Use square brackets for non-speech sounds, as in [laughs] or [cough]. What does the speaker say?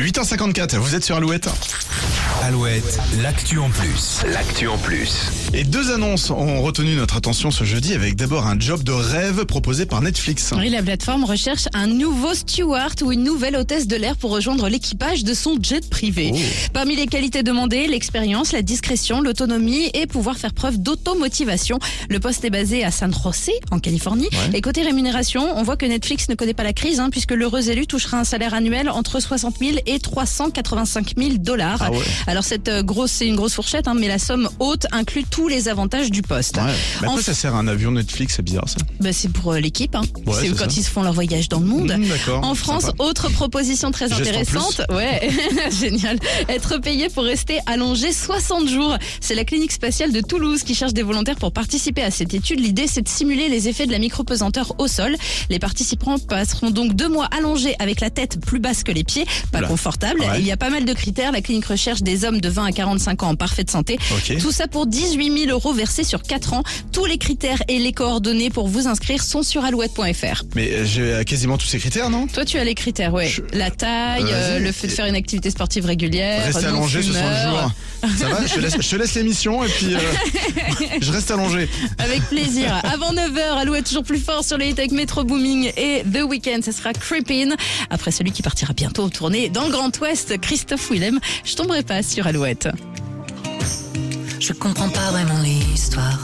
8h54, vous êtes sur Alouette. Alouette, l'actu en plus. L'actu en plus. Et deux annonces ont retenu notre attention ce jeudi avec d'abord un job de rêve proposé par Netflix. Oui, la plateforme recherche un nouveau steward ou une nouvelle hôtesse de l'air pour rejoindre l'équipage de son jet privé. Oh. Parmi les qualités demandées, l'expérience, la discrétion, l'autonomie et pouvoir faire preuve d'automotivation. Le poste est basé à San José, en Californie. Ouais. Et côté rémunération, on voit que Netflix ne connaît pas la crise, hein, puisque l'heureux élu touchera un salaire annuel entre 60 000 et 385 000 dollars. Ah ouais. Alors cette euh, grosse, c'est une grosse fourchette, hein, mais la somme haute inclut tous les avantages du poste. Ouais. Mais à En ça sert un avion Netflix C'est bizarre ça. Bah, c'est pour euh, l'équipe. Hein. Ouais, c'est quand ça. ils se font leur voyage dans le monde. Mmh. En France, Sympa. autre proposition très intéressante. Ouais, [laughs] génial. Être payé pour rester allongé 60 jours. C'est la clinique spatiale de Toulouse qui cherche des volontaires pour participer à cette étude. L'idée, c'est de simuler les effets de la micropesanteur au sol. Les participants passeront donc deux mois allongés avec la tête plus basse que les pieds, pas. Confortable. Ouais. Il y a pas mal de critères. La clinique recherche des hommes de 20 à 45 ans en parfaite santé. Tout ça pour 18 000 euros versés sur 4 ans. Tous les critères et les coordonnées pour vous inscrire sont sur alouette.fr. Mais euh, j'ai euh, quasiment tous ces critères, non? Toi, tu as les critères, ouais. Je- La taille, euh, le fait de faire une activité sportive régulière, Rester allongé 60 fumeur. jours. Ça va? Je te laisse, je te laisse l'émission et puis euh, [laughs] je reste allongé. Avec plaisir. Avant 9h, Alouette toujours plus fort sur les hits avec Metro Booming et The Weeknd, ça sera Creepin. Après celui qui partira bientôt en tournée dans le Grand Ouest, Christophe Willem. Je tomberai pas sur Alouette. Je comprends pas vraiment l'histoire.